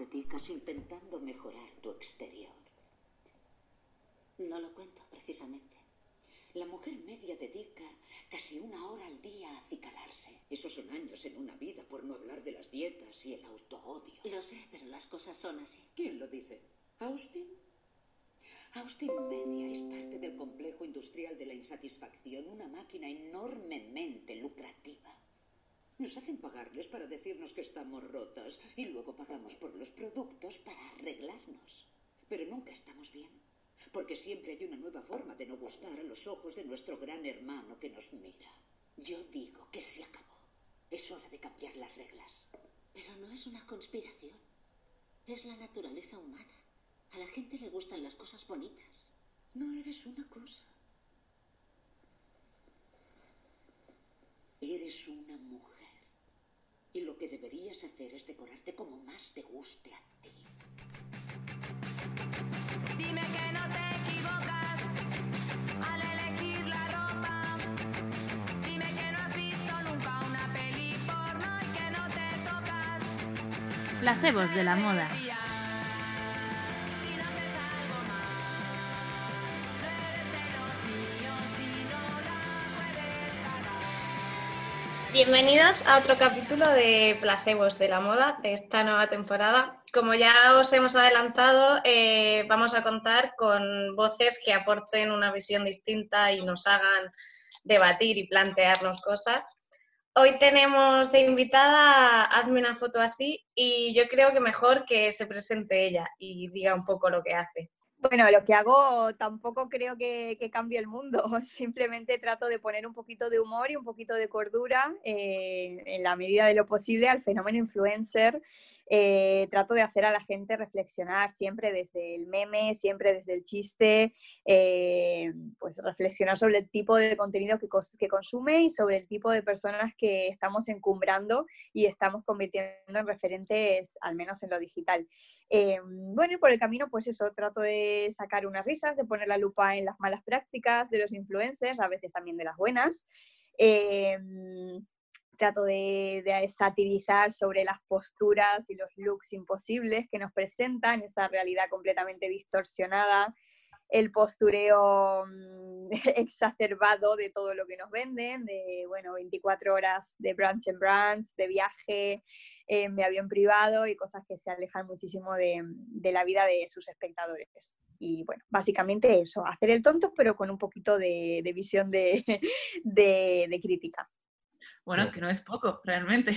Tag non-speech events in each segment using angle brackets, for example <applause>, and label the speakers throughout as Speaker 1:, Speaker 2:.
Speaker 1: dedicas intentando mejorar tu exterior.
Speaker 2: No lo cuento, precisamente.
Speaker 1: La mujer media dedica casi una hora al día a acicalarse. Esos son años en una vida, por no hablar de las dietas y el autoodio.
Speaker 2: Lo sé, pero las cosas son así.
Speaker 1: ¿Quién lo dice? ¿Austin? Austin Media es parte del complejo industrial de la insatisfacción, una máquina enormemente lucrativa. Nos hacen pagarles para decirnos que estamos rotas y luego pagamos por los productos para arreglarnos. Pero nunca estamos bien, porque siempre hay una nueva forma de no gustar a los ojos de nuestro gran hermano que nos mira. Yo digo que se acabó. Es hora de cambiar las reglas.
Speaker 2: Pero no es una conspiración. Es la naturaleza humana. A la gente le gustan las cosas bonitas.
Speaker 1: No eres una cosa. Eres una mujer. Y lo que deberías hacer es decorarte como más te guste a ti.
Speaker 3: Dime que no te equivocas al elegir la ropa. Dime que no has visto nunca una peli porno y que no te tocas.
Speaker 4: Placebos de la moda.
Speaker 5: Bienvenidos a otro capítulo de Placebos de la Moda de esta nueva temporada. Como ya os hemos adelantado, eh, vamos a contar con voces que aporten una visión distinta y nos hagan debatir y plantearnos cosas. Hoy tenemos de invitada a Hazme una foto así y yo creo que mejor que se presente ella y diga un poco lo que hace.
Speaker 6: Bueno, lo que hago tampoco creo que, cambie el mundo, <laughs> simplemente trato de poner un poquito de humor y un poquito de cordura eh, en la medida de lo posible al fenómeno influencer. Eh, trato de hacer a la gente reflexionar siempre desde el meme, siempre desde el chiste, eh, pues reflexionar sobre el tipo de contenido que, que consume y sobre el tipo de personas que estamos encumbrando y estamos convirtiendo en referentes, al menos en lo digital. Eh, bueno, y por el camino, pues eso, trato de sacar unas risas, de poner la lupa en las malas prácticas de los influencers, a veces también de las buenas. Eh, trato de, de satirizar sobre las posturas y los looks imposibles que nos presentan, esa realidad completamente distorsionada, el postureo mm, <laughs> exacerbado de todo lo que nos venden, de, bueno, 24 horas de brunch en brunch, de viaje, en mi avión privado y cosas que se alejan muchísimo de, de la vida de sus espectadores. Y bueno, básicamente eso, hacer el tonto, pero con un poquito de, de visión de, <laughs> de, de crítica.
Speaker 7: Bueno, que no es poco, realmente.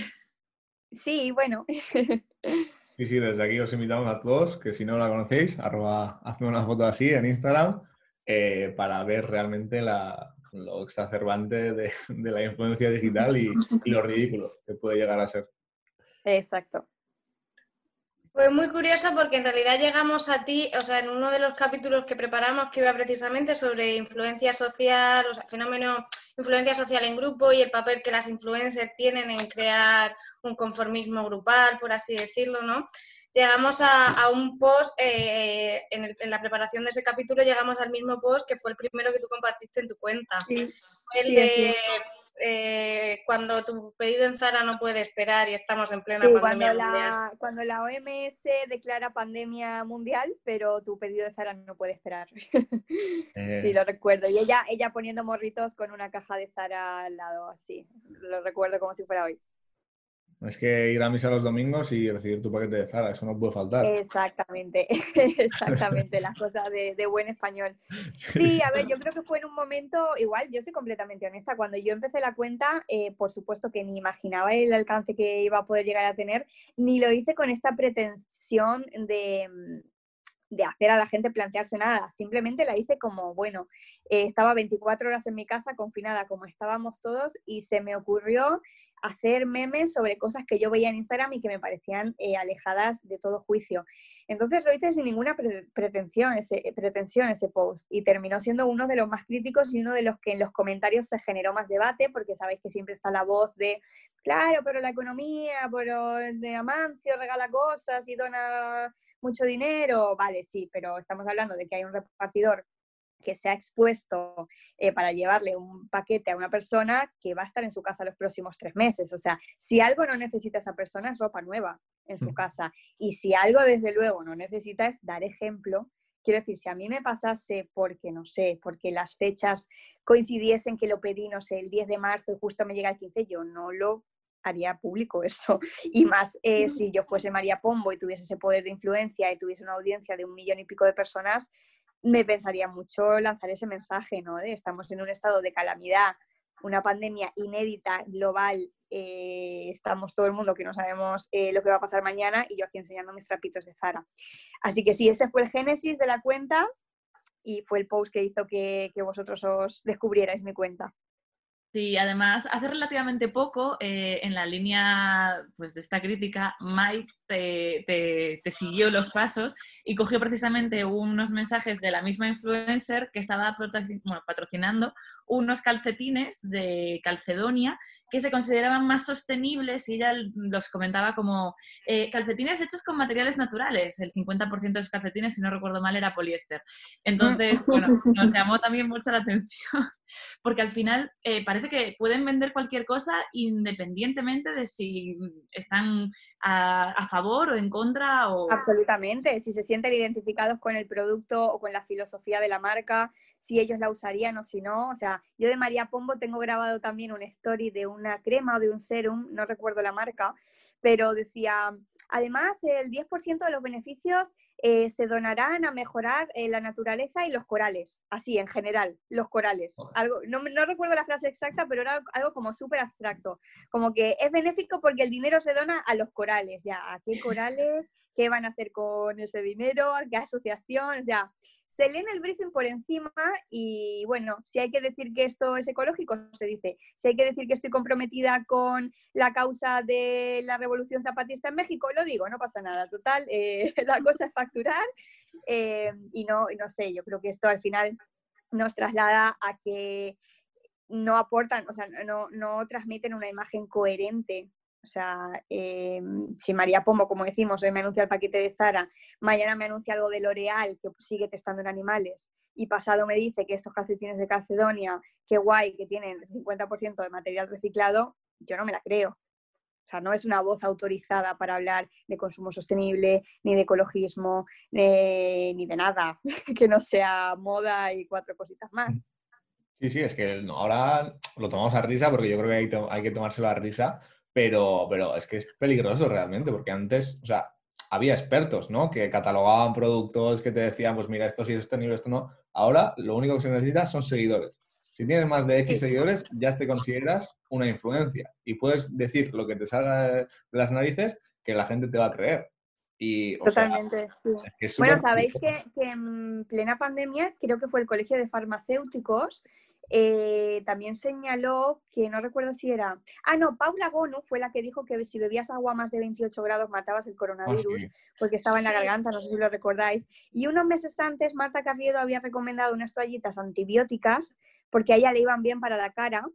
Speaker 6: Sí, bueno. <laughs>
Speaker 8: Sí, sí, desde aquí os invitamos a todos, que si no la conocéis, arroba, hazme una foto así en Instagram, eh, para ver realmente la, lo exacerbante de, de la influencia digital y, y lo ridículo que puede llegar a ser.
Speaker 6: Exacto.
Speaker 5: Fue muy curioso porque en realidad llegamos a ti, o sea, en uno de los capítulos que preparamos que iba precisamente sobre influencia social, o sea, fenómeno influencia social en grupo y el papel que las influencers tienen en crear un conformismo grupal, por así decirlo, ¿no? Llegamos a, a un post, eh, en, el- en la preparación de ese capítulo llegamos al mismo post que fue el primero que tú compartiste en tu cuenta.
Speaker 6: Sí,
Speaker 5: el
Speaker 6: sí,
Speaker 5: de
Speaker 6: sí.
Speaker 5: Eh, cuando tu pedido en Zara no puede esperar y estamos en plena
Speaker 6: Sí,
Speaker 5: pandemia
Speaker 6: cuando,
Speaker 5: mundial.
Speaker 6: la, cuando la OMS declara pandemia mundial, pero tu pedido de Zara no puede esperar. <laughs>
Speaker 8: Eh,
Speaker 6: Sí, lo recuerdo. Y ella, ella poniendo morritos con una caja de Zara al lado, así. Lo recuerdo como si fuera hoy.
Speaker 8: Es que ir a misa los domingos y recibir tu paquete de Zara, eso no puede faltar.
Speaker 6: Exactamente, <laughs> exactamente, las cosas de, de buen español. <laughs> Sí, a ver, yo creo que fue en un momento, igual, yo soy completamente honesta, cuando yo empecé la cuenta, eh, por supuesto que ni imaginaba el alcance que iba a poder llegar a tener, ni lo hice con esta pretensión de, mm, de hacer a la gente plantearse nada, simplemente la hice como, bueno, eh, estaba 24 horas en mi casa confinada como estábamos todos y se me ocurrió hacer memes sobre cosas que yo veía en Instagram y que me parecían eh, alejadas de todo juicio. Entonces lo hice sin ninguna pre- pretensión ese, pretensión ese post y terminó siendo uno de los más críticos y uno de los que en los comentarios se generó más debate porque sabéis que siempre está la voz de, claro, pero la economía, pero de Amancio regala cosas y dona mucho dinero, vale, sí, pero estamos hablando de que hay un repartidor que se ha expuesto eh, para llevarle un paquete a una persona que va a estar en su casa los próximos tres meses. O sea, si algo no necesita esa persona es ropa nueva en su
Speaker 8: Mm.
Speaker 6: casa. Y si algo desde luego no necesita es dar ejemplo. Quiero decir, si a mí me pasase porque, no sé, porque las fechas coincidiesen que lo pedí, no sé, el 10 de marzo y justo me llega el 15, yo no lo haría público eso. <laughs> Y más eh, si yo fuese María Pombo y tuviese ese poder de influencia y tuviese una audiencia de un millón y pico de personas, me pensaría mucho lanzar ese mensaje, ¿no? De estamos en un estado de calamidad, una pandemia inédita, global, eh, estamos todo el mundo que no sabemos eh, lo que va a pasar mañana y yo aquí enseñando mis trapitos de Zara. Así que sí, ese fue el génesis de la cuenta y fue el post que hizo que, que vosotros os descubrierais mi cuenta.
Speaker 7: Sí, además, hace relativamente poco, eh, en la línea pues, de esta crítica, Mike te, te- te siguió los pasos y cogió precisamente unos mensajes de la misma influencer que estaba bueno, patrocinando unos calcetines de Calcedonia que se consideraban más sostenibles y ella los comentaba como eh, calcetines hechos con materiales naturales. El 50% de los calcetines, si no recuerdo mal, era poliéster. Entonces, <laughs> bueno, nos llamó también mucho la atención <laughs> porque al final eh, parece que pueden vender cualquier cosa independientemente de si están a, a favor o en contra o...
Speaker 6: Absolutamente, si se sienten identificados con el producto o con la filosofía de la marca, si ellos la usarían o si no. O sea, yo de María Pombo tengo grabado también una story de una crema o de un serum, no recuerdo la marca, pero decía, además el 10% de los beneficios eh, se donarán a mejorar eh, la naturaleza y los corales, así en general, los corales. Algo, no, no recuerdo la frase exacta, pero era algo como súper abstracto, como que es benéfico porque el dinero se dona a los corales, ya, ¿a qué corales? ¿Qué van a hacer con ese dinero? ¿A qué asociación? O sea, se leen el briefing por encima y bueno, si hay que decir que esto es ecológico, se dice. Si hay que decir que estoy comprometida con la causa de la revolución zapatista en México, lo digo, no pasa nada. Total, eh, <laughs> la cosa es facturar eh, y no, no sé, yo creo que esto al final nos traslada a que no aportan, o sea, no, no transmiten una imagen coherente. O sea, eh, si María Pombo, como decimos, hoy me anuncia el paquete de Zara, mañana me anuncia algo de L'Oreal que sigue testando en animales y pasado me dice que estos calcetines de Calcedonia, qué guay, que tienen 50% de material reciclado, yo no me la creo. O sea, no es una voz autorizada para hablar de consumo sostenible, ni de ecologismo, eh, ni de nada <laughs> que no sea moda y cuatro cositas más.
Speaker 8: Sí, sí, es que ahora lo tomamos a risa porque yo creo que hay, hay que tomárselo a risa, pero, pero es que es peligroso realmente porque antes, o sea, había expertos, ¿no? Que catalogaban productos, que te decían, pues mira, esto sí es sostenible, esto no. Ahora lo único que se necesita son seguidores. Si tienes más de X seguidores, ya te consideras una influencia y puedes decir lo que te salga de las narices que la gente te va a creer. Y, o sea,
Speaker 6: Totalmente. sí.
Speaker 8: es que es
Speaker 6: Bueno, sabéis que, que en plena pandemia, creo que fue el Colegio de Farmacéuticos, eh, también señaló que no recuerdo si era. Ah, no, Paula Gonu fue la que dijo que si bebías agua más de 28 grados matabas el
Speaker 8: Ah,
Speaker 6: coronavirus
Speaker 8: sí.
Speaker 6: porque estaba en la garganta, no sé si lo recordáis. Y unos meses antes, Marta Carriedo había recomendado unas toallitas antibióticas porque a ella le iban bien para la cara.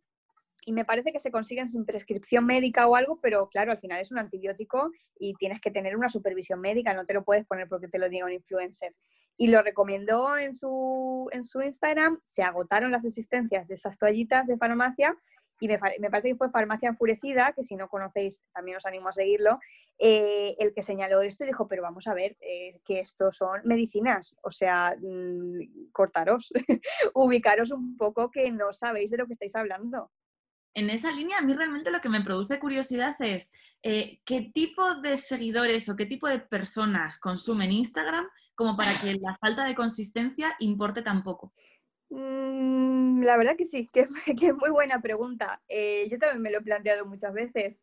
Speaker 6: Y me parece que se consiguen sin prescripción médica o algo, pero claro, al final es un antibiótico y tienes que tener una supervisión médica, no te lo puedes poner porque te lo diga un influencer. Y lo recomendó en su, en su Instagram, se agotaron las existencias de esas toallitas de farmacia y me, parece que fue Farmacia Enfurecida, que si no conocéis también os animo a seguirlo, eh, el que señaló esto y dijo, pero vamos a ver, eh, que estos son medicinas, o sea, mm, cortaros, <laughs> ubicaros un poco que no sabéis de lo que estáis hablando.
Speaker 7: En esa línea, a mí realmente lo que me produce curiosidad es eh, qué tipo de seguidores o qué tipo de personas consumen Instagram como para que la falta de consistencia importe tan poco.
Speaker 6: Mm, la verdad que sí, que, <laughs> que es muy buena pregunta. Eh, yo también me lo he planteado muchas veces.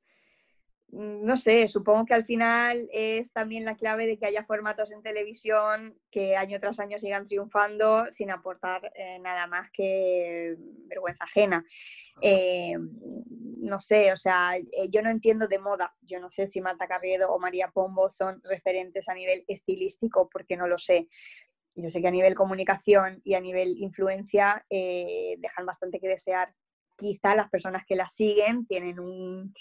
Speaker 6: Mm, No sé, supongo que al final es también la clave de que haya formatos en televisión que año tras año sigan triunfando sin aportar eh, nada más que vergüenza ajena. Eh, no sé, o sea, eh, yo no entiendo de moda. Yo no sé si Marta Carriedo o María Pombo son referentes a nivel estilístico, porque no lo sé. Yo sé que a nivel comunicación y a nivel influencia eh, dejan bastante que desear. Quizá las personas que las siguen tienen un,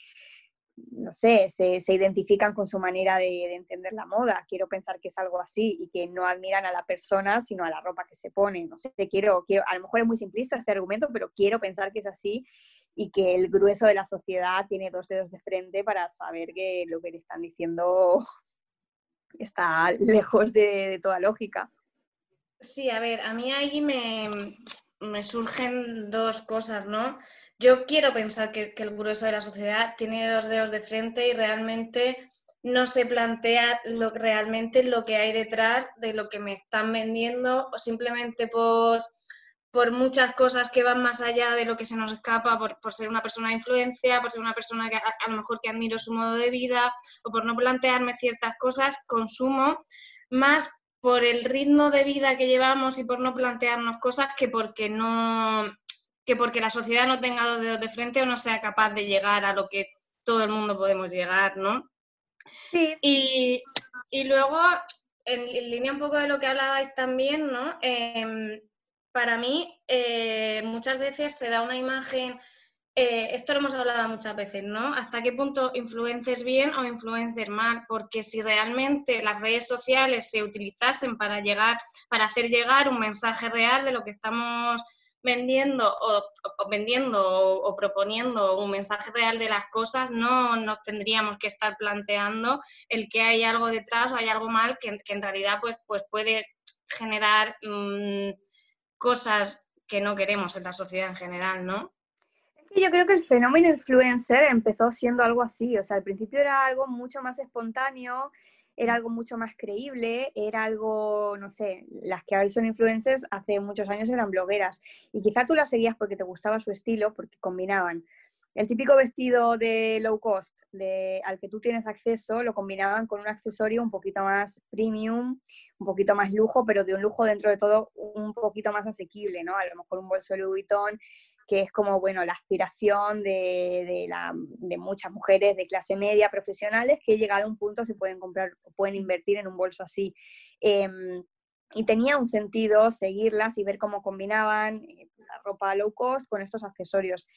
Speaker 6: no sé, se, se identifican con su manera de, de entender la moda. Quiero pensar que es algo así y que no admiran a la persona, sino a la ropa que se pone. No sé, quiero, quiero, a lo mejor es muy simplista este argumento, pero quiero pensar que es así y que el grueso de la sociedad tiene dos dedos de frente para saber que lo que le están diciendo <laughs> está lejos de, de toda lógica.
Speaker 5: Sí, a ver, a mí ahí me, me surgen dos cosas, ¿no? Yo quiero pensar que, el grueso de la sociedad tiene dos dedos de frente y realmente no se plantea lo, realmente lo que hay detrás de lo que me están vendiendo o simplemente por, por muchas cosas que van más allá de lo que se nos escapa, por, por ser una persona de influencia, por ser una persona que a, a lo mejor que admiro su modo de vida o por no plantearme ciertas cosas, consumo más por el ritmo de vida que llevamos y por no plantearnos cosas que porque no que porque la sociedad no tenga dos dedos de frente o no sea capaz de llegar a lo que todo el mundo podemos llegar, ¿no?
Speaker 6: Sí.
Speaker 5: Y, y luego, en, en línea un poco de lo que hablabais también, ¿no? Em, para mí, eh, muchas veces se da una imagen, eh, esto lo hemos hablado muchas veces, ¿no? ¿Hasta qué punto influences bien o influencer mal? Porque si realmente las redes sociales se utilizasen para llegar, para hacer llegar un mensaje real de lo que estamos vendiendo o, o vendiendo o, proponiendo un mensaje real de las cosas, no nos tendríamos que estar planteando el que hay algo detrás o hay algo mal que, en realidad pues, pues puede generar mmm, cosas que no queremos en la sociedad en general, ¿no?
Speaker 6: Yo creo que el fenómeno influencer empezó siendo algo así, o sea, al principio era algo mucho más espontáneo, era algo mucho más creíble, era algo, no sé, las que hoy son influencers hace muchos años eran blogueras y quizá tú las seguías porque te gustaba su estilo, porque combinaban el típico vestido de low cost de, al que tú tienes acceso, lo combinaban con un accesorio un poquito más premium, un poquito más lujo, pero de un lujo dentro de todo un poquito más asequible, ¿no? A lo mejor un bolso de Louis Vuitton que es como, bueno, la aspiración de, de, la, de, muchas mujeres de clase media profesionales que llegado a un punto se pueden comprar, pueden invertir en un bolso así. Eh, y tenía un sentido seguirlas y ver cómo combinaban eh, la ropa low cost con estos accesorios.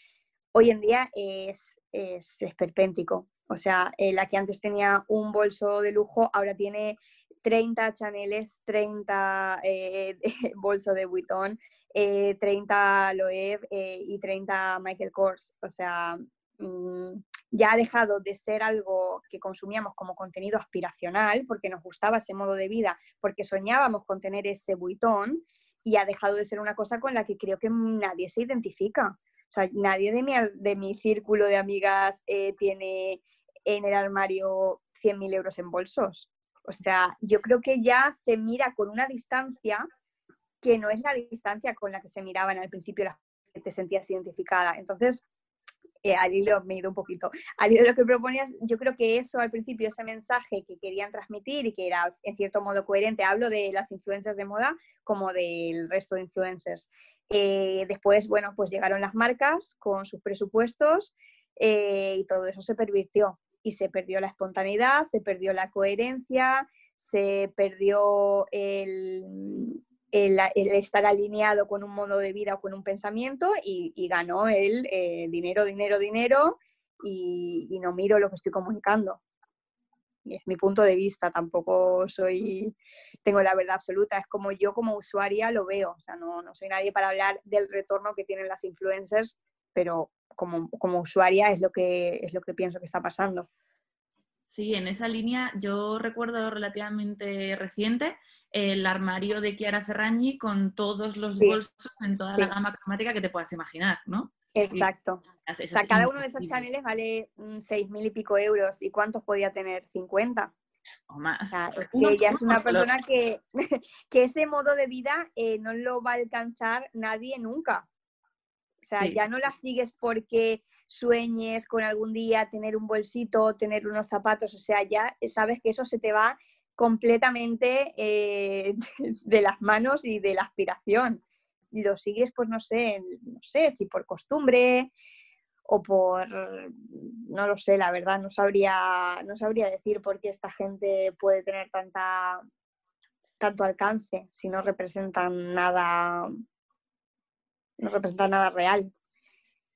Speaker 6: Hoy en día es, es esperpéntico. O sea, eh, la que antes tenía un bolso de lujo, ahora tiene 30 Chaneles, 30 <laughs> eh, bolsos de Vuitton, eh, 30 Loewe eh, y 30 Michael Kors. O sea, mmm, ya ha dejado de ser algo que consumíamos como contenido aspiracional, porque nos gustaba ese modo de vida, porque soñábamos con tener ese Vuitton, y ha dejado de ser una cosa con la que creo que nadie se identifica. O sea, nadie de mi, de mi círculo de amigas eh, tiene en el armario 100.000 euros en bolsos. O sea, yo creo que ya se mira con una distancia que no es la distancia con la que se miraban al principio las que te sentías identificada. Entonces, eh, al hilo me he ido un poquito. Al hilo de lo que proponías, yo creo que eso al principio, ese mensaje que querían transmitir y que era en cierto modo coherente, hablo de las influencias de moda como del resto de influencers. Eh, después, bueno, pues llegaron las marcas con sus presupuestos eh, y todo eso se pervirtió y se perdió la espontaneidad, se perdió la coherencia, se perdió el, estar alineado con un modo de vida o con un pensamiento y, y ganó el eh, dinero, dinero, dinero y, y, no miro lo que estoy comunicando. Es mi punto de vista, tampoco soy, tengo la verdad absoluta, es como yo como usuaria lo veo, o sea, no, no soy nadie para hablar del retorno que tienen las influencers, pero como, como usuaria es lo, que, es lo que pienso que está pasando.
Speaker 7: Sí, en esa línea yo recuerdo relativamente reciente el armario de Chiara Ferragni con todos los sí. bolsos en toda sí. la gama cromática que te puedas imaginar, ¿no?
Speaker 6: Exacto. o sea, cada uno de esos chaneles vale seis mil y pico euros. ¿Y cuántos podía tener? ¿50?
Speaker 7: O más.
Speaker 6: O sea, es que ella es una persona que, <laughs> que ese modo de vida eh, no lo va a alcanzar nadie nunca. O sea, sí. ya no la sigues porque sueñes con algún día tener un bolsito, tener unos zapatos, o sea, ya sabes que eso se te va completamente eh, <laughs> de las manos y de la aspiración. Lo sigues, pues no sé, no sé, si por costumbre o por, no lo sé, la verdad, no sabría, no sabría decir por qué esta gente puede tener tanta, tanto alcance si no representan nada, no representan nada real.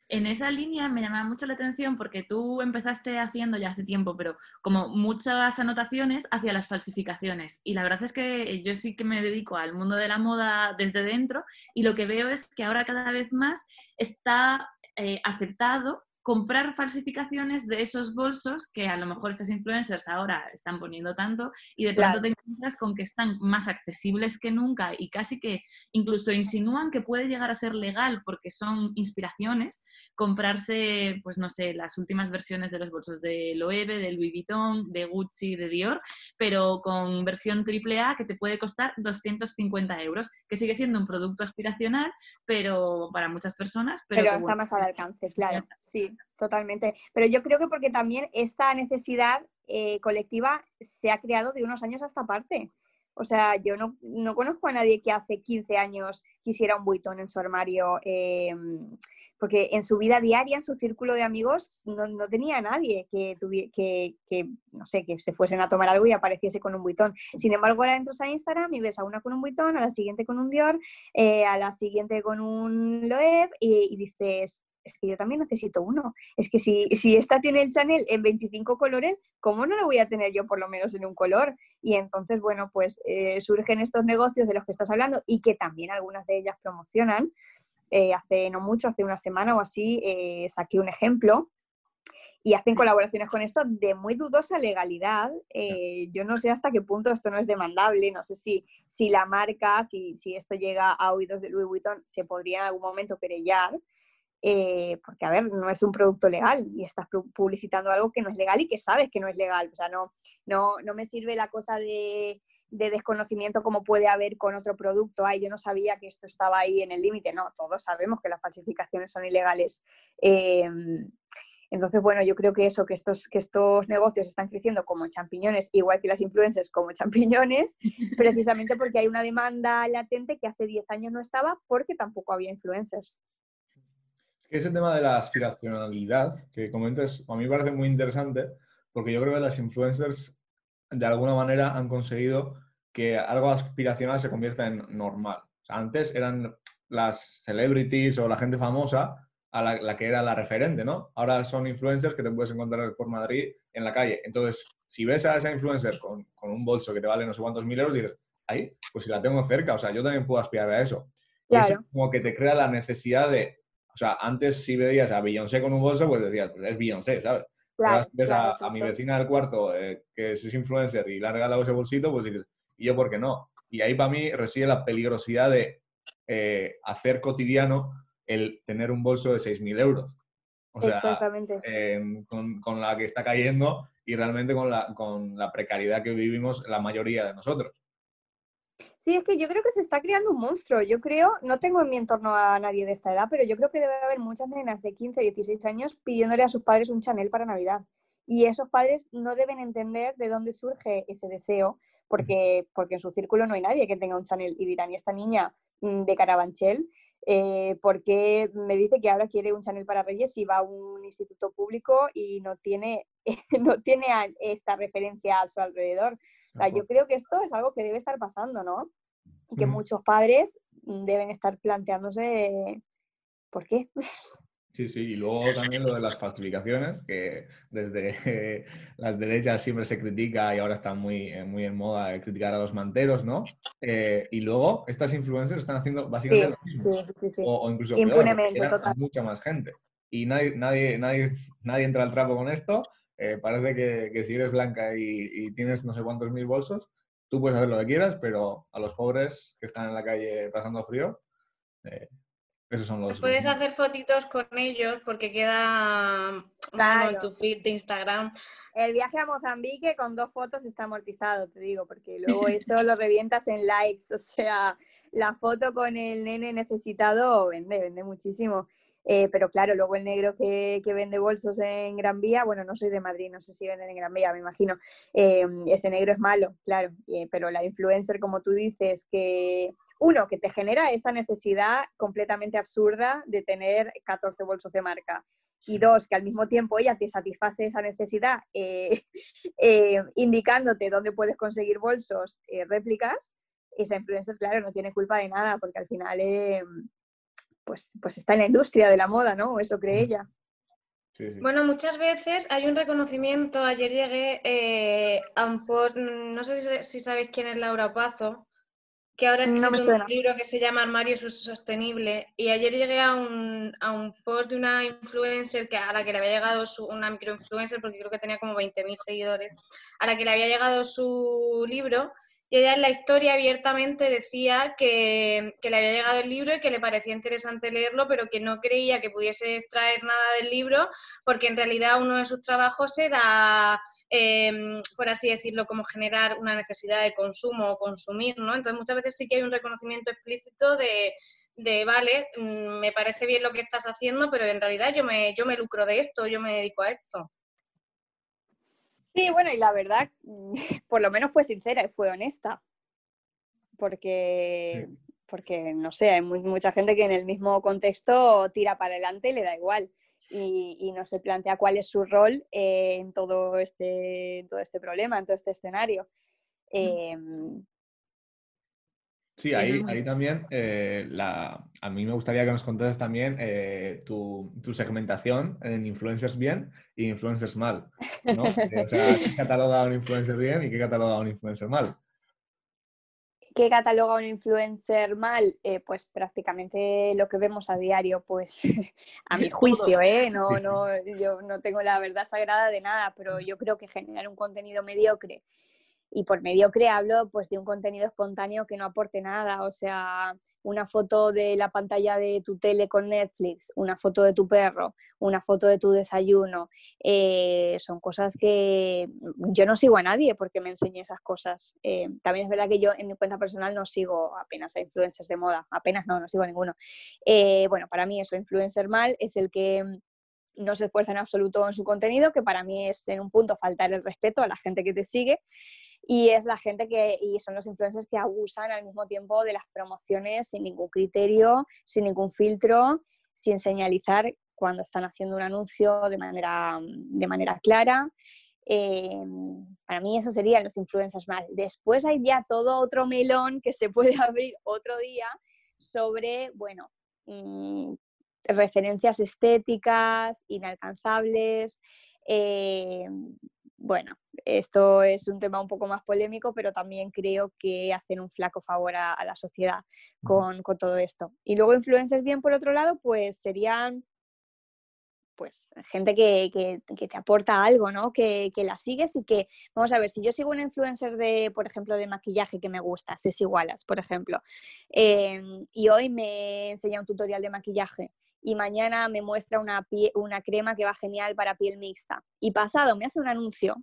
Speaker 7: en esa línea me llamaba mucho la atención porque tú empezaste haciendo ya hace tiempo, pero como muchas anotaciones hacia las falsificaciones. Y la verdad es que yo sí que me dedico al mundo de la moda desde dentro y lo que veo es que ahora cada vez más está eh, aceptado comprar falsificaciones de esos bolsos que a lo mejor estos influencers ahora están poniendo tanto y de pronto
Speaker 6: Claro.
Speaker 7: te encuentras con que están más accesibles que nunca y casi que incluso insinúan que puede llegar a ser legal porque son inspiraciones comprarse, pues no sé, las últimas versiones de los bolsos de Loewe, de Louis Vuitton, de Gucci, de Dior, pero con versión AAA que te puede costar 250 euros, que sigue siendo un producto aspiracional, pero para muchas personas, pero,
Speaker 6: pero,
Speaker 7: que,
Speaker 6: está más al alcance, claro, sí, totalmente. Pero yo creo que porque también esta necesidad eh, colectiva se ha creado de unos años a esta parte. O sea, yo no, no conozco a nadie que hace 15 años quisiera un buitón en su armario, eh, porque en su vida diaria, en su círculo de amigos, no, no tenía nadie que, que, que, no sé, que se fuesen a tomar algo y apareciese con un buitón. Sin embargo, ahora entras a Instagram y ves a una con un buitón, a la siguiente con un Dior, eh, a la siguiente con un Loewe y, y dices, es que yo también necesito uno. Es que si, si esta tiene el Chanel en 25 colores, ¿cómo no lo voy a tener yo por lo menos en un color? Y entonces, bueno, pues eh, surgen estos negocios de los que estás hablando y que también algunas de ellas promocionan. Eh, hace no mucho, hace una semana o así, eh, saqué un ejemplo y hacen colaboraciones con esto de muy dudosa legalidad. Eh, yo no sé hasta qué punto esto no es demandable, no sé si, si la marca, si, si esto llega a oídos de Louis Vuitton, se podría en algún momento querellar, eh, porque, a ver, no es un producto legal y estás pu- publicitando algo que no es legal y que sabes que no es legal. O sea, no, no, no me sirve la cosa de, de desconocimiento como puede haber con otro producto. Ay, yo no sabía que esto estaba ahí en el límite. No, todos sabemos que las falsificaciones son ilegales. Eh, entonces, bueno, yo creo que eso, que estos, que estos negocios están creciendo como champiñones, igual que las influencers como champiñones, <laughs> precisamente porque hay una demanda latente que hace 10 años no estaba porque tampoco había influencers.
Speaker 8: Ese tema de la aspiracionalidad que comentas, a mí me parece muy interesante porque yo creo que las influencers de alguna manera han conseguido que algo aspiracional se convierta en normal. O sea, antes eran las celebrities o la gente famosa a la, la que era la referente, ¿no? Ahora son influencers que te puedes encontrar por Madrid en la calle. Entonces, si ves a esa influencer con, con un bolso que te vale no sé cuántos mil euros, dices, ay, pues si la tengo cerca, o sea, yo también puedo aspirar a eso
Speaker 6: Claro.
Speaker 8: como que te crea la necesidad de, o sea, antes si veías a Beyoncé con un bolso, pues decías, pues es Beyoncé, ¿sabes? Pero
Speaker 6: Claro,
Speaker 8: ahora si ves
Speaker 6: claro,
Speaker 8: a, a mi vecina del cuarto, eh, que es influencer y le ha regalado ese bolsito, pues dices, ¿y yo por qué no? Y ahí para mí reside la peligrosidad de eh, hacer cotidiano el tener un bolso de 6.000 euros. O sea,
Speaker 6: Exactamente.
Speaker 8: em, con, con la que está cayendo y realmente con la, con la precariedad que vivimos la mayoría de nosotros.
Speaker 6: Sí, es que yo creo que se está creando un monstruo. Yo creo, no tengo en mi entorno a nadie de esta edad, pero yo creo que debe haber muchas nenas de 15, 16 años pidiéndole a sus padres un Chanel para Navidad. Y esos padres no deben entender de dónde surge ese deseo, porque, porque en su círculo no hay nadie que tenga un Chanel. Y dirán, ¿y esta niña mm, de Carabanchel? Eh, ¿Por me dice que ahora quiere un Chanel para Reyes si va a un instituto público y no tiene, <laughs> no tiene esta referencia a su alrededor? O sea, yo creo que esto es algo que debe estar pasando, ¿no? Y que
Speaker 8: Ujú.
Speaker 6: muchos padres mm, deben estar planteándose por qué.
Speaker 8: Sí, sí, y luego también lo de las falsificaciones, que desde eh, <laughs> las derechas siempre se critica y ahora está muy, eh, muy en moda eh, criticar a los manteros, ¿no? Eh, y luego estas influencers están haciendo
Speaker 6: Sí,
Speaker 8: básicamente lo mismo,
Speaker 6: sí, sí, sí.
Speaker 8: o, o incluso peor,
Speaker 6: Impunemente,
Speaker 8: eran
Speaker 6: total.
Speaker 8: mucha más gente. Y nadie, nadie, nadie, nadie entra al trapo con esto. Eh, parece que, que si eres blanca y, y tienes no sé cuántos mil bolsos, tú puedes hacer lo que quieras, pero a los pobres que están en la calle pasando frío, eh, esos son los...
Speaker 5: Puedes hacer fotitos con ellos porque queda
Speaker 6: Claro.
Speaker 5: en tu feed de Instagram.
Speaker 6: El viaje a Mozambique con dos fotos está amortizado, te digo, porque luego <laughs> eso lo revientas en likes. O sea, la foto con el nene necesitado vende, vende muchísimo. Eh, pero claro, luego el negro que, que vende bolsos en Gran Vía, bueno, no soy de Madrid, no sé si venden en Gran Vía, me imagino. eh, ese negro es malo, claro. eh, pero la influencer, como tú dices, que uno, que te genera esa necesidad completamente absurda de tener 14 bolsos de marca. Y dos, que al mismo tiempo ella te satisface esa necesidad eh, <laughs> indicándote dónde puedes conseguir bolsos, réplicas, esa influencer, claro, no tiene culpa de nada, porque al final pues, pues está en la industria de la moda, ¿no? Eso cree ella.
Speaker 8: Sí, sí.
Speaker 5: Bueno, muchas veces hay un reconocimiento. Ayer llegué eh, a un post, no sé si, si sabéis quién es Laura Pazo, que ahora
Speaker 6: No suena.
Speaker 5: un libro que se llama Armario Sostenible. Y ayer llegué a un, a un post de una influencer que, a la que le había llegado su, una microinfluencer, porque creo que tenía como 20.000 seguidores, a la que le había llegado su libro. Y ella en la historia abiertamente decía que, le había llegado el libro y que le parecía interesante leerlo, pero que no creía que pudiese extraer nada del libro, porque en realidad uno de sus trabajos era eh, por así decirlo, como generar una necesidad de consumo o consumir, ¿no? Entonces muchas veces sí que hay un reconocimiento explícito de, de, vale, mm, me parece bien lo que estás haciendo, pero en realidad yo me, yo me lucro de esto, yo me dedico a esto.
Speaker 6: Sí, bueno, y la verdad, <laughs> por lo menos fue sincera y fue honesta. Porque, porque no sé, hay mu- mucha gente que en el mismo contexto tira para adelante y le da igual. Y, y no se plantea cuál es su rol eh, en, todo este, en todo este problema, en todo este escenario. Em,
Speaker 8: Sí,
Speaker 7: Sí,
Speaker 8: ahí, ahí también eh, la, a mí me gustaría que nos contases también eh, tu, tu segmentación en influencers bien y influencers mal. ¿no? <laughs> Eh, o sea, ¿qué cataloga un influencer bien y qué cataloga un influencer mal?
Speaker 6: ¿Qué cataloga un influencer mal? Eh, pues prácticamente lo que vemos a diario, pues <laughs> a mi <laughs> juicio, ¿eh? No, no, yo no tengo la verdad sagrada de nada, pero yo creo que generar un contenido mediocre y por mediocre hablo pues de un contenido espontáneo que no aporte nada, o sea, una foto de la pantalla de tu tele con Netflix, una foto de tu perro, una foto de tu desayuno, eh, son cosas que yo no sigo a nadie porque me enseñe esas cosas. Eh, también es verdad que yo en mi cuenta personal no sigo apenas a influencers de moda, apenas no, no sigo a ninguno. Eh, bueno, para mí eso, influencer mal es el que no se esfuerza en absoluto en su contenido, que para mí es en un punto faltar el respeto a la gente que te sigue y es la gente que, y son los influencers que abusan al mismo tiempo de las promociones sin ningún criterio, sin ningún filtro, sin señalizar cuando están haciendo un anuncio de manera, de manera clara. Eh, para mí eso serían los influencers más. Después hay ya todo otro melón que se puede <laughs> abrir otro día sobre, bueno, mm, referencias estéticas, inalcanzables. eh, bueno, esto es un tema un poco más polémico, pero también creo que hacen un flaco favor a, a la sociedad con, con todo esto. Y luego influencers bien, por otro lado, pues serían pues gente que, que- que te aporta algo, ¿no? Que, que la sigues y que, vamos a ver, si yo sigo una influencer de, por ejemplo, de maquillaje que me gusta, Ceci Wallace, por ejemplo, eh, y hoy me enseña un tutorial de maquillaje y mañana me muestra una, una crema que va genial para piel mixta y pasado me hace un anuncio,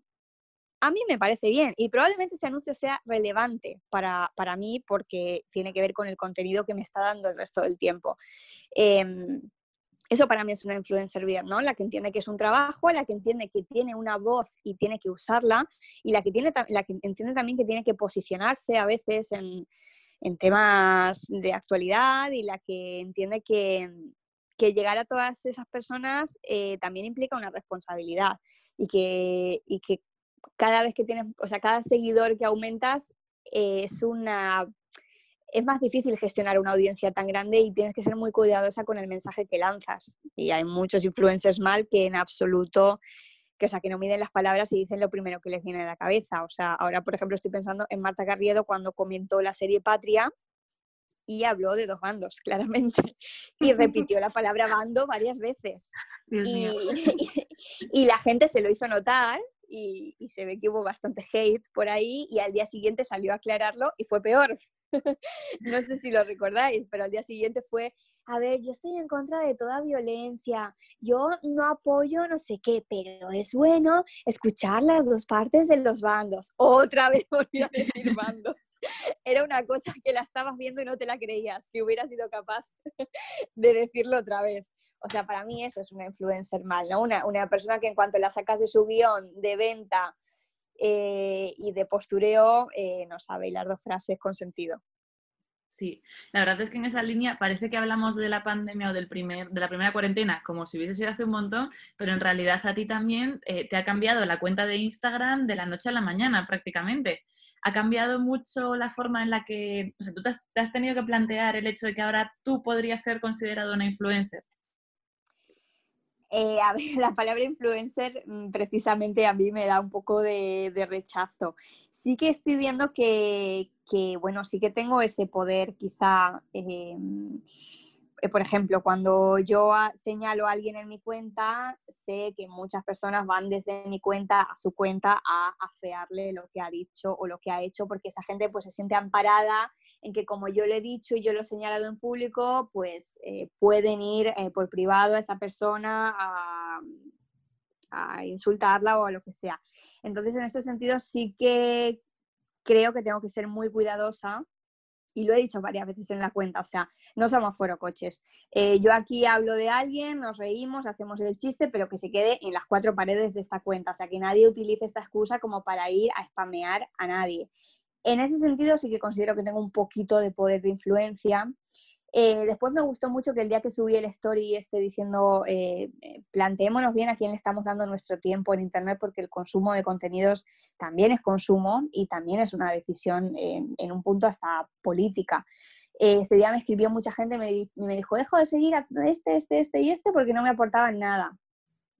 Speaker 6: a mí me parece bien y probablemente ese anuncio sea relevante para, para mí porque tiene que ver con el contenido que me está dando el resto del tiempo. Em, eso para mí es una influencer bien, ¿no? La que entiende que es un trabajo, la que entiende que tiene una voz y tiene que usarla, y la que, tiene, la que entiende también que tiene que posicionarse a veces en, en temas de actualidad y la que entiende que, que llegar a todas esas personas eh, también implica una responsabilidad y que, cada vez que tienes, o sea, cada seguidor que aumentas eh, es una es más difícil gestionar una audiencia tan grande y tienes que ser muy cuidadosa con el mensaje que lanzas. Y hay muchos influencers mal que en absoluto, que, o sea, que no miden las palabras y dicen lo primero que les viene a la cabeza. O sea, ahora, por ejemplo, estoy pensando en Marta Carriedo cuando comentó la serie Patria y habló de dos bandos, <laughs> claramente. Y repitió la palabra bando varias veces. <laughs>
Speaker 7: Dios
Speaker 6: Y,
Speaker 7: mío. <laughs>
Speaker 6: y la gente se lo hizo notar y, y se ve que hubo bastante hate por ahí y al día siguiente salió a aclararlo y fue peor. no sé si lo recordáis, pero al día siguiente fue, a ver, yo estoy en contra de toda violencia, yo no apoyo no sé qué, pero es bueno escuchar las dos partes de los bandos. Otra vez volvió a decir bandos. <laughs> Era una cosa que la estabas viendo y no te la creías, que hubiera sido capaz <laughs> de decirlo otra vez. O sea, para mí eso es una influencer mal, ¿no? Una, persona que en cuanto la sacas de su guion de venta eh, y de postureo, eh, no sabe hilar dos frases con sentido.
Speaker 7: Sí, la verdad es que en esa línea parece que hablamos de la pandemia o del primer, de la primera cuarentena como si hubiese sido hace un montón, pero en realidad a ti también eh, te ha cambiado la cuenta de Instagram de la noche a la mañana prácticamente. ¿Ha cambiado mucho la forma en la que, o sea, tú te has, te has tenido que plantear el hecho de que ahora tú podrías ser considerado una influencer?
Speaker 6: Eh, a ver, <laughs> la palabra influencer mm, precisamente a mí me da un poco de, rechazo. Sí que estoy viendo que, que, bueno, sí que tengo ese poder quizá, eh, por ejemplo, cuando yo señalo a alguien en mi cuenta, sé que muchas personas van desde mi cuenta a su cuenta a afearle lo que ha dicho o lo que ha hecho, porque esa gente pues se siente amparada en que como yo lo he dicho y yo lo he señalado en público, pues eh, pueden ir eh, por privado a esa persona a, a insultarla o a lo que sea. Entonces, en este sentido, sí que creo que tengo que ser muy cuidadosa y lo he dicho varias veces en la cuenta, o sea, no somos coches. Eh, yo aquí hablo de alguien, nos reímos, hacemos el chiste, pero que se quede en las cuatro paredes de esta cuenta, o sea, que nadie utilice esta excusa como para ir a spamear a nadie. En ese sentido sí que considero que tengo un poquito de poder de influencia. Eh, después me gustó mucho que el día que subí el story esté diciendo, eh, eh, planteémonos bien a quién le estamos dando nuestro tiempo en Internet, porque el consumo de contenidos también es consumo y también es una decisión en, un punto hasta política. Ese día me escribió mucha gente y me dijo, dejo de seguir a este, este, este y este porque no me aportaban nada.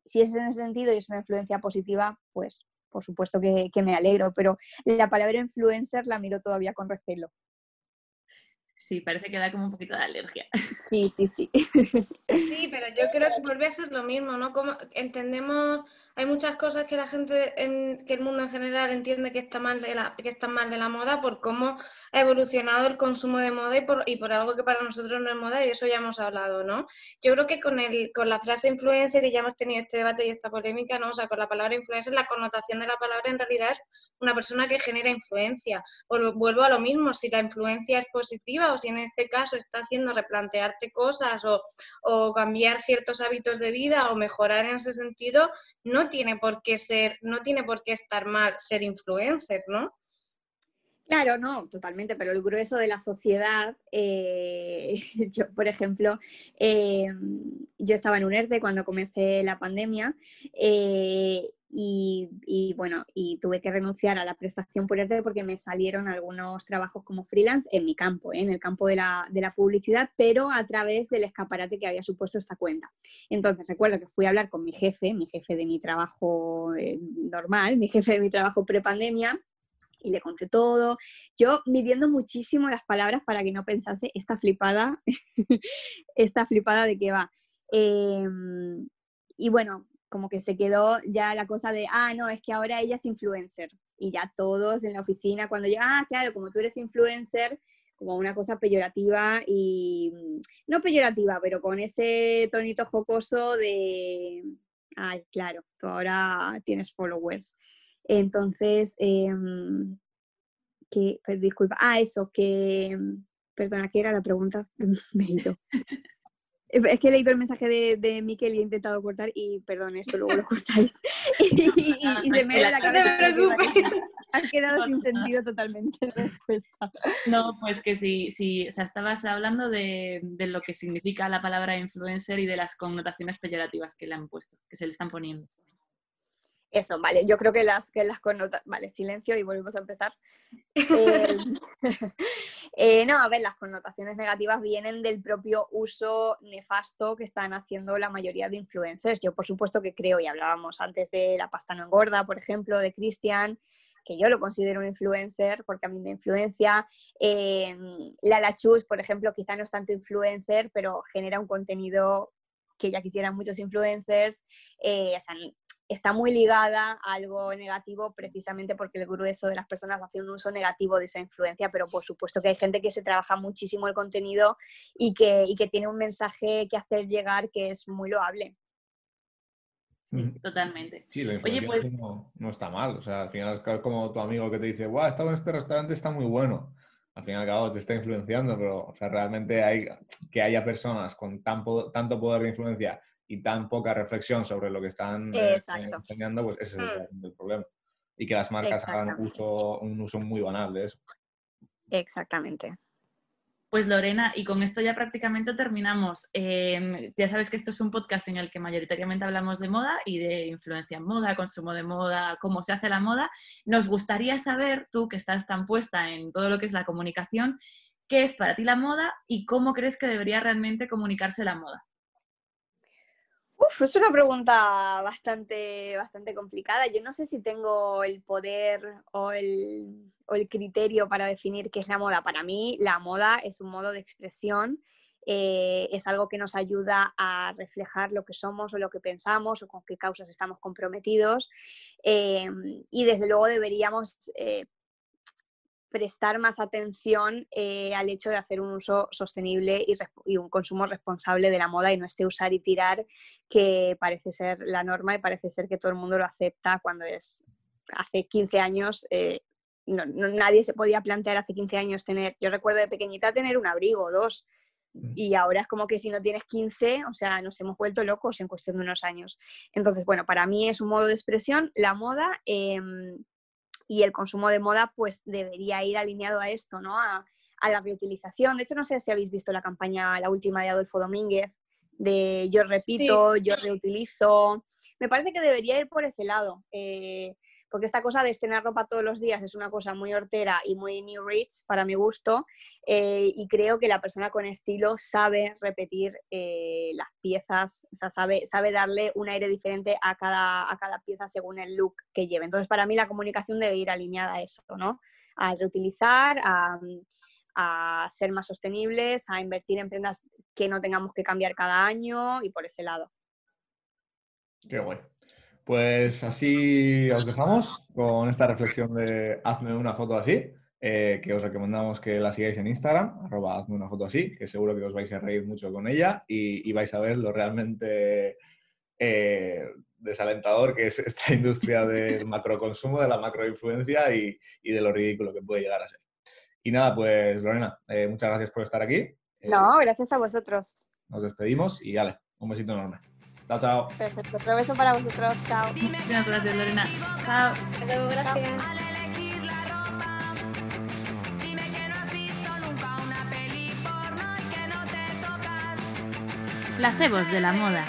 Speaker 6: Si es en ese sentido y es una influencia positiva, pues por supuesto que, que me alegro, pero la palabra influencer la miro todavía con recelo.
Speaker 7: Sí, parece que da como un poquito de alergia.
Speaker 6: Sí, sí, sí.
Speaker 5: Sí, pero yo creo que vuelve a ser lo mismo, ¿no? Como entendemos, hay muchas cosas que la gente, en, que el mundo en general entiende que está mal de la, que están mal de la moda por cómo ha evolucionado el consumo de moda y por, y por algo que para nosotros no es moda y eso ya hemos hablado, ¿no? Yo creo que con el, con la frase influencer y ya hemos tenido este debate y esta polémica, ¿no? O sea, con la palabra influencer, la connotación de la palabra en realidad es una persona que genera influencia. Vuelvo vuelvo a lo mismo, si la influencia es positiva o si en este caso está haciendo replantearte cosas o, cambiar ciertos hábitos de vida o mejorar en ese sentido, no tiene por qué ser, no tiene por qué estar mal ser influencer, ¿no?
Speaker 6: Claro, no, totalmente, pero el grueso de la sociedad, eh, <laughs> yo, por ejemplo, eh, yo estaba en un ERTE cuando comencé la pandemia eh, y, bueno, y tuve que renunciar a la prestación por ERTE porque me salieron algunos trabajos como freelance en mi campo, ¿eh? en el campo de la, de la publicidad, pero a través del escaparate que había supuesto esta cuenta. Entonces, recuerdo que fui a hablar con mi jefe, mi jefe de mi trabajo eh, normal, mi <laughs> jefe de mi trabajo prepandemia, y le conté todo. Yo midiendo muchísimo las palabras para que no pensase esta flipada, <laughs> esta flipada de que va. Eh, y bueno, como que se quedó ya la cosa de, ah, no, es que ahora ella es influencer. Y ya todos en la oficina, cuando ya, ah, claro, como tú eres influencer, como una cosa peyorativa y, no peyorativa, pero con ese tonito jocoso de, ay, claro, tú ahora tienes followers. Entonces, eh, que, disculpa, ah, eso, que, perdona, ¿qué era la pregunta? <laughs> Me. <laughs> Es que he leído el mensaje de, de Miquel y he intentado cortar y, perdón, esto luego lo cortáis. <laughs> y, y- y se me da la
Speaker 5: No te
Speaker 6: cabeza.
Speaker 5: preocupes.
Speaker 6: Has quedado sin sentido totalmente la respuesta.
Speaker 7: No, pues que sí, sí, o sea, estabas hablando de, de lo que significa la palabra influencer y de las connotaciones peyorativas que le han puesto, que se le están poniendo.
Speaker 6: Eso, vale, yo creo que las, que las connotaciones... Vale, silencio y volvemos a empezar. <laughs> Eh, <laughs> eh, no, a ver, las connotaciones negativas vienen del propio uso nefasto que están haciendo la mayoría de influencers. Yo, por supuesto, que creo, y hablábamos antes de La pasta no engorda, por ejemplo, de Cristian, que yo lo considero un influencer porque a mí me influencia. Eh, Lala Chus, por ejemplo, quizá no es tanto influencer, pero genera un contenido que ya quisieran muchos influencers. Eh, o sea, está muy ligada a algo negativo precisamente porque el grueso de las personas hace un uso negativo de esa influencia, pero por supuesto que hay gente que se trabaja muchísimo el contenido y que, y que tiene un mensaje que hacer llegar que es muy loable.
Speaker 7: Sí, totalmente.
Speaker 8: Sí, la
Speaker 7: Oye,
Speaker 8: influencia
Speaker 7: pues-
Speaker 8: no, no está mal. O sea, al final es como tu amigo que te dice, guau, he estado en este restaurante, está muy bueno. Al fin y al cabo te está influenciando, pero o sea, realmente hay que haya personas con tan tanto poder de influencia y tan poca reflexión sobre lo que están eh, enseñando, pues ese es
Speaker 5: Mm.
Speaker 8: el, problema. Y que las marcas hagan uso, un uso muy banal de eso.
Speaker 6: Exactamente.
Speaker 7: Pues Lorena, y con esto ya prácticamente terminamos. Eh, ya sabes que esto es un podcast en el que mayoritariamente hablamos de moda y de influencia en moda, consumo de moda, cómo se hace la moda. Nos gustaría saber, tú que estás tan puesta en todo lo que es la comunicación, qué es para ti la moda y cómo crees que debería realmente comunicarse la moda.
Speaker 6: Uf, es una pregunta bastante, bastante complicada. Yo no sé si tengo el poder o el, o el criterio para definir qué es la moda. Para mí, la moda es un modo de expresión, eh, es algo que nos ayuda a reflejar lo que somos o lo que pensamos o con qué causas estamos comprometidos. eh, y desde luego deberíamos eh, prestar más atención eh, al hecho de hacer un uso sostenible y, un consumo responsable de la moda y no este usar y tirar que parece ser la norma y parece ser que todo el mundo lo acepta cuando es hace 15 años. eh, no- no- nadie se podía plantear hace 15 años tener, yo recuerdo de pequeñita tener un abrigo o dos, y ahora es como que si no tienes 15, o sea, nos hemos vuelto locos en cuestión de unos años. Entonces, bueno, para mí es un modo de expresión, la moda em, y el consumo de moda pues debería ir alineado a esto, ¿no? A, a la reutilización. De hecho, no sé si habéis visto la campaña, la última de Adolfo Domínguez, de yo repito, yo reutilizo. Me parece que debería ir por ese lado. eh, porque esta cosa de estrenar ropa todos los días es una cosa muy hortera y muy new rich para mi gusto, eh, y creo que la persona con estilo sabe repetir eh, las piezas, o sea, sabe, sabe darle un aire diferente a cada, a cada pieza según el look que lleve. Entonces, para mí la comunicación debe ir alineada a eso, ¿no? A reutilizar, a, a ser más sostenibles, a invertir en prendas que no tengamos que cambiar cada año y por ese lado.
Speaker 8: Qué guay. Pues así os dejamos con esta reflexión de hazme una foto así, eh, que os recomendamos que la sigáis en Instagram, arroba hazme una foto así, que seguro que os vais a reír mucho con ella y, y vais a ver lo realmente eh, desalentador que es esta <laughs> industria del macroconsumo, de la macroinfluencia y, y de lo ridículo que puede llegar a ser. Y nada, pues Lorena, eh, muchas gracias por estar aquí.
Speaker 6: No, gracias a vosotros.
Speaker 8: Nos despedimos y vale, un besito enorme. Chao, chao.
Speaker 6: Perfecto, otro beso para vosotros. Chao.
Speaker 7: Muchas gracias, Lorena. Chao.
Speaker 5: Hasta luego, gracias.
Speaker 3: Al elegir la ropa, dime que no has visto nunca una peli porno y que no te tocas.
Speaker 7: Placebos de la moda.